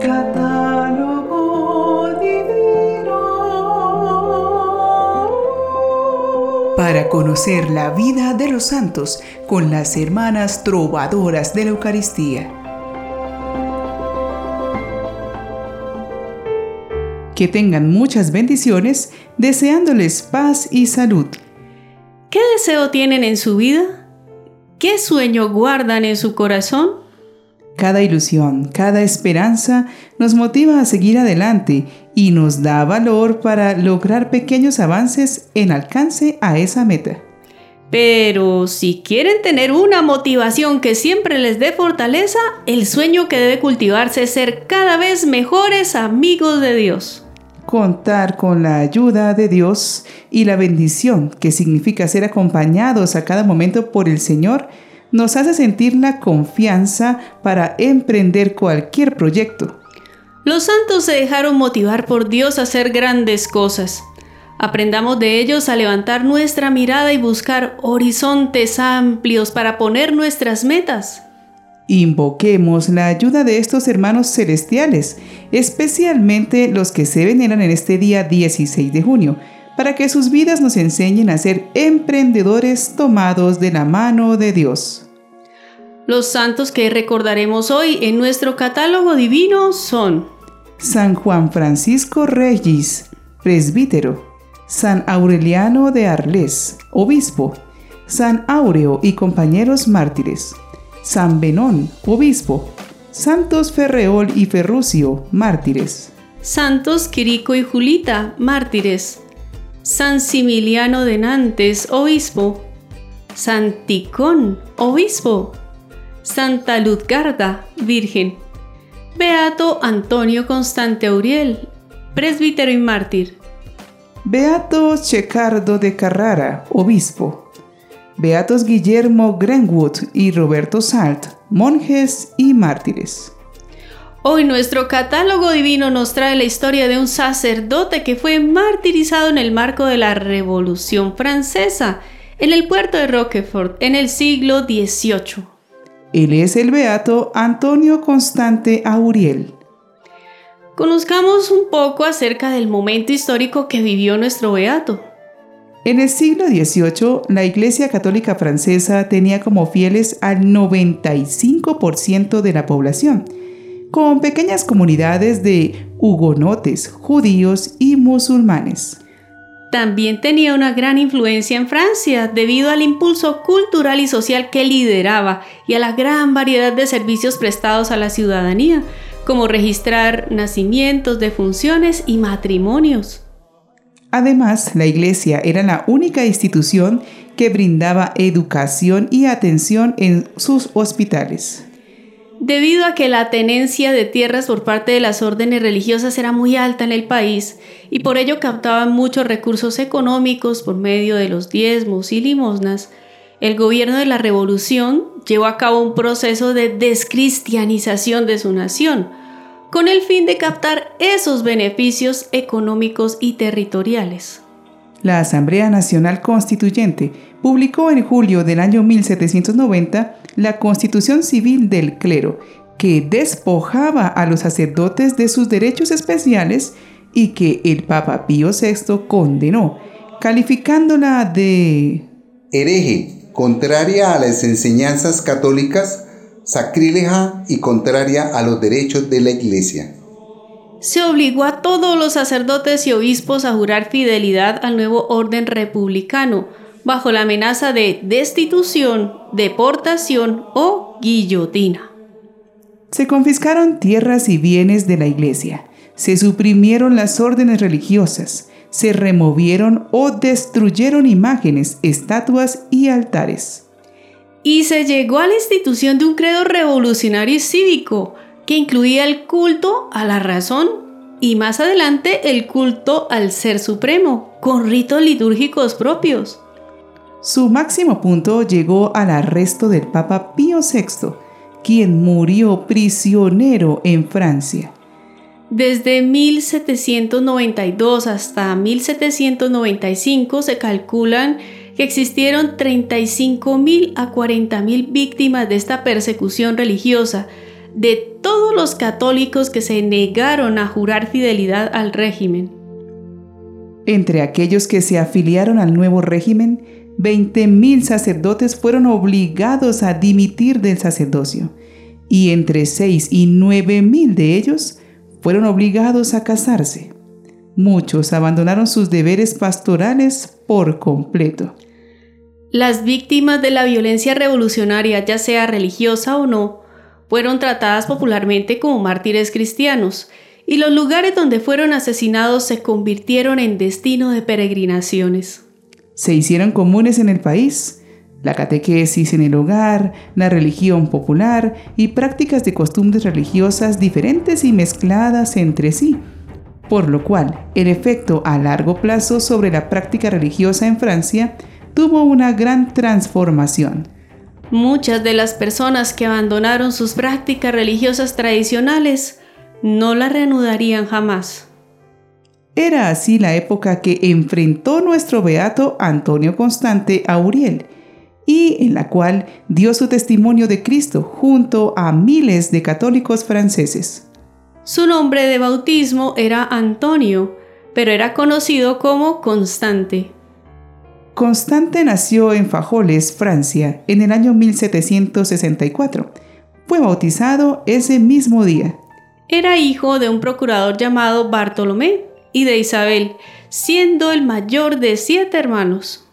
Catálogo divino. Para conocer la vida de los santos con las hermanas trovadoras de la Eucaristía. Que tengan muchas bendiciones, deseándoles paz y salud. ¿Qué deseo tienen en su vida? ¿Qué sueño guardan en su corazón? Cada ilusión, cada esperanza nos motiva a seguir adelante y nos da valor para lograr pequeños avances en alcance a esa meta. Pero si quieren tener una motivación que siempre les dé fortaleza, el sueño que debe cultivarse es ser cada vez mejores amigos de Dios contar con la ayuda de Dios y la bendición que significa ser acompañados a cada momento por el Señor, nos hace sentir la confianza para emprender cualquier proyecto. Los santos se dejaron motivar por Dios a hacer grandes cosas. Aprendamos de ellos a levantar nuestra mirada y buscar horizontes amplios para poner nuestras metas. Invoquemos la ayuda de estos hermanos celestiales, especialmente los que se veneran en este día 16 de junio, para que sus vidas nos enseñen a ser emprendedores tomados de la mano de Dios. Los santos que recordaremos hoy en nuestro catálogo divino son San Juan Francisco Regis, presbítero, San Aureliano de Arles, obispo, San Aureo y compañeros mártires, San Benón, obispo, Santos Ferreol y Ferrucio, mártires. Santos Quirico y Julita, mártires. San Similiano de Nantes, obispo. Santicón, obispo. Santa Ludgarda, virgen. Beato Antonio Constante Auriel, presbítero y mártir. Beato Checardo de Carrara, obispo. Beatos Guillermo Greenwood y Roberto Salt, monjes y mártires. Hoy nuestro catálogo divino nos trae la historia de un sacerdote que fue martirizado en el marco de la Revolución Francesa en el puerto de Roquefort en el siglo XVIII. Él es el beato Antonio Constante Auriel. Conozcamos un poco acerca del momento histórico que vivió nuestro beato. En el siglo XVIII, la Iglesia Católica Francesa tenía como fieles al 95% de la población, con pequeñas comunidades de hugonotes, judíos y musulmanes. También tenía una gran influencia en Francia debido al impulso cultural y social que lideraba y a la gran variedad de servicios prestados a la ciudadanía, como registrar nacimientos, defunciones y matrimonios. Además, la iglesia era la única institución que brindaba educación y atención en sus hospitales. Debido a que la tenencia de tierras por parte de las órdenes religiosas era muy alta en el país y por ello captaban muchos recursos económicos por medio de los diezmos y limosnas, el gobierno de la revolución llevó a cabo un proceso de descristianización de su nación, con el fin de captar esos beneficios económicos y territoriales. La Asamblea Nacional Constituyente publicó en julio del año 1790 la Constitución Civil del Clero, que despojaba a los sacerdotes de sus derechos especiales y que el Papa Pío VI condenó, calificándola de hereje, contraria a las enseñanzas católicas sacrílega y contraria a los derechos de la Iglesia. Se obligó a todos los sacerdotes y obispos a jurar fidelidad al nuevo orden republicano, bajo la amenaza de destitución, deportación o guillotina. Se confiscaron tierras y bienes de la Iglesia, se suprimieron las órdenes religiosas, se removieron o destruyeron imágenes, estatuas y altares y se llegó a la institución de un credo revolucionario y cívico que incluía el culto a la razón y más adelante el culto al Ser Supremo, con ritos litúrgicos propios. Su máximo punto llegó al arresto del Papa Pío VI, quien murió prisionero en Francia. Desde 1792 hasta 1795 se calculan que existieron 35.000 a 40.000 víctimas de esta persecución religiosa, de todos los católicos que se negaron a jurar fidelidad al régimen. Entre aquellos que se afiliaron al nuevo régimen, 20.000 sacerdotes fueron obligados a dimitir del sacerdocio, y entre 6 y 9.000 de ellos fueron obligados a casarse. Muchos abandonaron sus deberes pastorales por completo. Las víctimas de la violencia revolucionaria, ya sea religiosa o no, fueron tratadas popularmente como mártires cristianos, y los lugares donde fueron asesinados se convirtieron en destino de peregrinaciones. Se hicieron comunes en el país la catequesis en el hogar, la religión popular y prácticas de costumbres religiosas diferentes y mezcladas entre sí, por lo cual el efecto a largo plazo sobre la práctica religiosa en Francia tuvo una gran transformación. Muchas de las personas que abandonaron sus prácticas religiosas tradicionales no las reanudarían jamás. Era así la época que enfrentó nuestro beato Antonio Constante a Uriel, y en la cual dio su testimonio de Cristo junto a miles de católicos franceses. Su nombre de bautismo era Antonio, pero era conocido como Constante. Constante nació en Fajoles, Francia, en el año 1764. Fue bautizado ese mismo día. Era hijo de un procurador llamado Bartolomé y de Isabel, siendo el mayor de siete hermanos.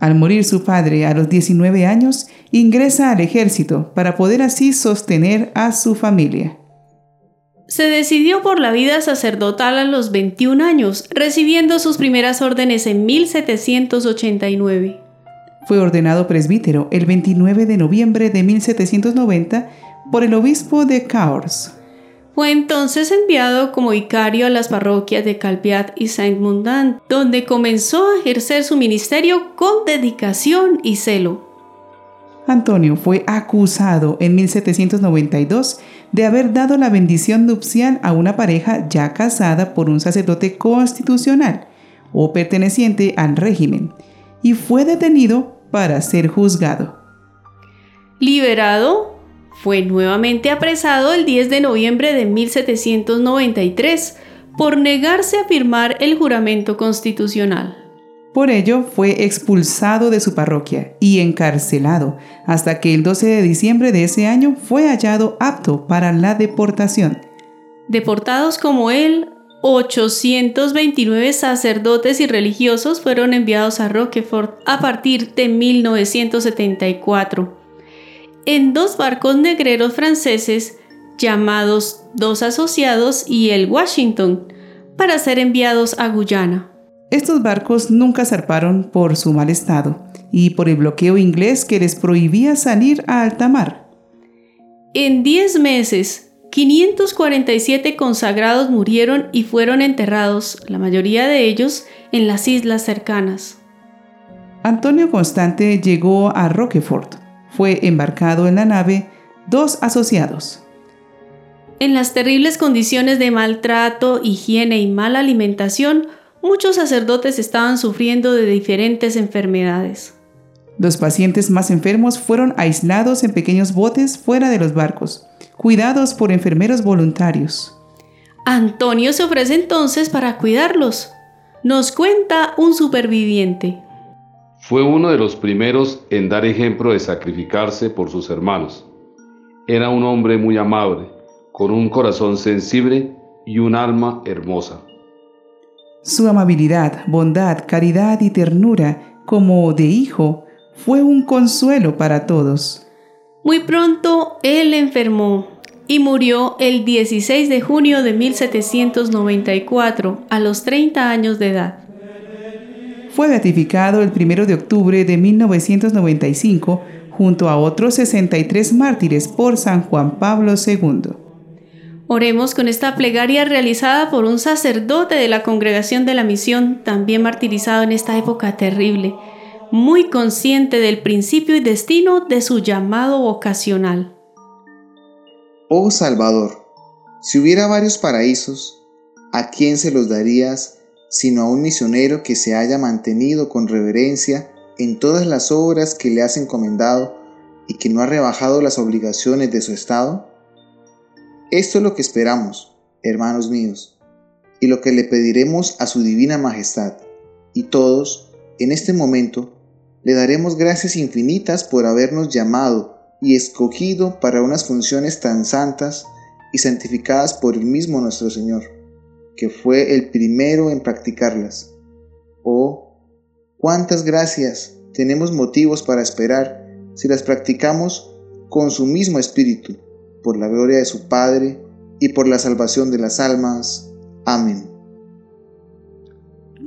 Al morir su padre a los 19 años, ingresa al ejército para poder así sostener a su familia. Se decidió por la vida sacerdotal a los 21 años, recibiendo sus primeras órdenes en 1789. Fue ordenado presbítero el 29 de noviembre de 1790 por el obispo de Cahors. Fue entonces enviado como vicario a las parroquias de Calviat y Saint-Mundant, donde comenzó a ejercer su ministerio con dedicación y celo. Antonio fue acusado en 1792 de haber dado la bendición nupcial a una pareja ya casada por un sacerdote constitucional o perteneciente al régimen y fue detenido para ser juzgado. Liberado, fue nuevamente apresado el 10 de noviembre de 1793 por negarse a firmar el juramento constitucional. Por ello fue expulsado de su parroquia y encarcelado hasta que el 12 de diciembre de ese año fue hallado apto para la deportación. Deportados como él, 829 sacerdotes y religiosos fueron enviados a Roquefort a partir de 1974 en dos barcos negreros franceses llamados Dos Asociados y el Washington para ser enviados a Guyana. Estos barcos nunca zarparon por su mal estado y por el bloqueo inglés que les prohibía salir a alta mar. En 10 meses, 547 consagrados murieron y fueron enterrados, la mayoría de ellos en las islas cercanas. Antonio Constante llegó a Roquefort. Fue embarcado en la nave dos asociados. En las terribles condiciones de maltrato, higiene y mala alimentación, muchos sacerdotes estaban sufriendo de diferentes enfermedades. Los pacientes más enfermos fueron aislados en pequeños botes fuera de los barcos, cuidados por enfermeros voluntarios. Antonio se ofrece entonces para cuidarlos. Nos cuenta un superviviente. Fue uno de los primeros en dar ejemplo de sacrificarse por sus hermanos. Era un hombre muy amable, con un corazón sensible y un alma hermosa. Su amabilidad, bondad, caridad y ternura, como de hijo, fue un consuelo para todos. Muy pronto él enfermó y murió el 16 de junio de 1794 a los 30 años de edad. Fue beatificado el 1 de octubre de 1995 junto a otros 63 mártires por San Juan Pablo II. Oremos con esta plegaria realizada por un sacerdote de la Congregación de la Misión, también martirizado en esta época terrible, muy consciente del principio y destino de su llamado vocacional. Oh Salvador, si hubiera varios paraísos, ¿a quién se los darías sino a un misionero que se haya mantenido con reverencia en todas las obras que le has encomendado y que no ha rebajado las obligaciones de su estado? Esto es lo que esperamos, hermanos míos, y lo que le pediremos a su divina majestad, y todos, en este momento, le daremos gracias infinitas por habernos llamado y escogido para unas funciones tan santas y santificadas por el mismo nuestro Señor, que fue el primero en practicarlas. Oh, cuántas gracias tenemos motivos para esperar si las practicamos con su mismo espíritu, por la gloria de su Padre y por la salvación de las almas. Amén.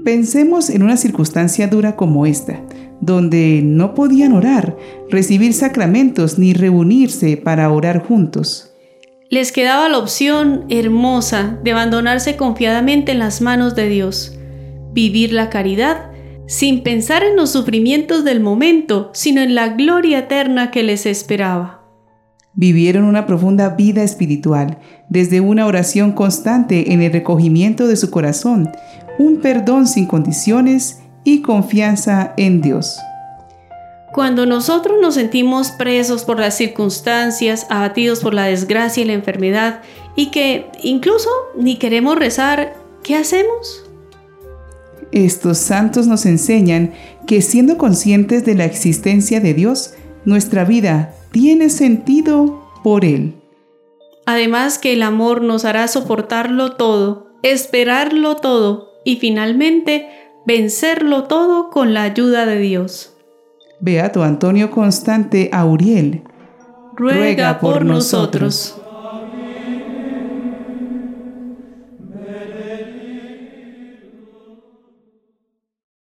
Pensemos en una circunstancia dura como esta, donde no podían orar, recibir sacramentos ni reunirse para orar juntos. Les quedaba la opción hermosa de abandonarse confiadamente en las manos de Dios, vivir la caridad sin pensar en los sufrimientos del momento, sino en la gloria eterna que les esperaba. Vivieron una profunda vida espiritual, desde una oración constante en el recogimiento de su corazón, un perdón sin condiciones y confianza en Dios. Cuando nosotros nos sentimos presos por las circunstancias, abatidos por la desgracia y la enfermedad, y que incluso ni queremos rezar, ¿qué hacemos? Estos santos nos enseñan que siendo conscientes de la existencia de Dios, nuestra vida tiene sentido por Él. Además que el amor nos hará soportarlo todo, esperarlo todo y finalmente vencerlo todo con la ayuda de Dios. Beato Antonio Constante Auriel, ruega, por nosotros.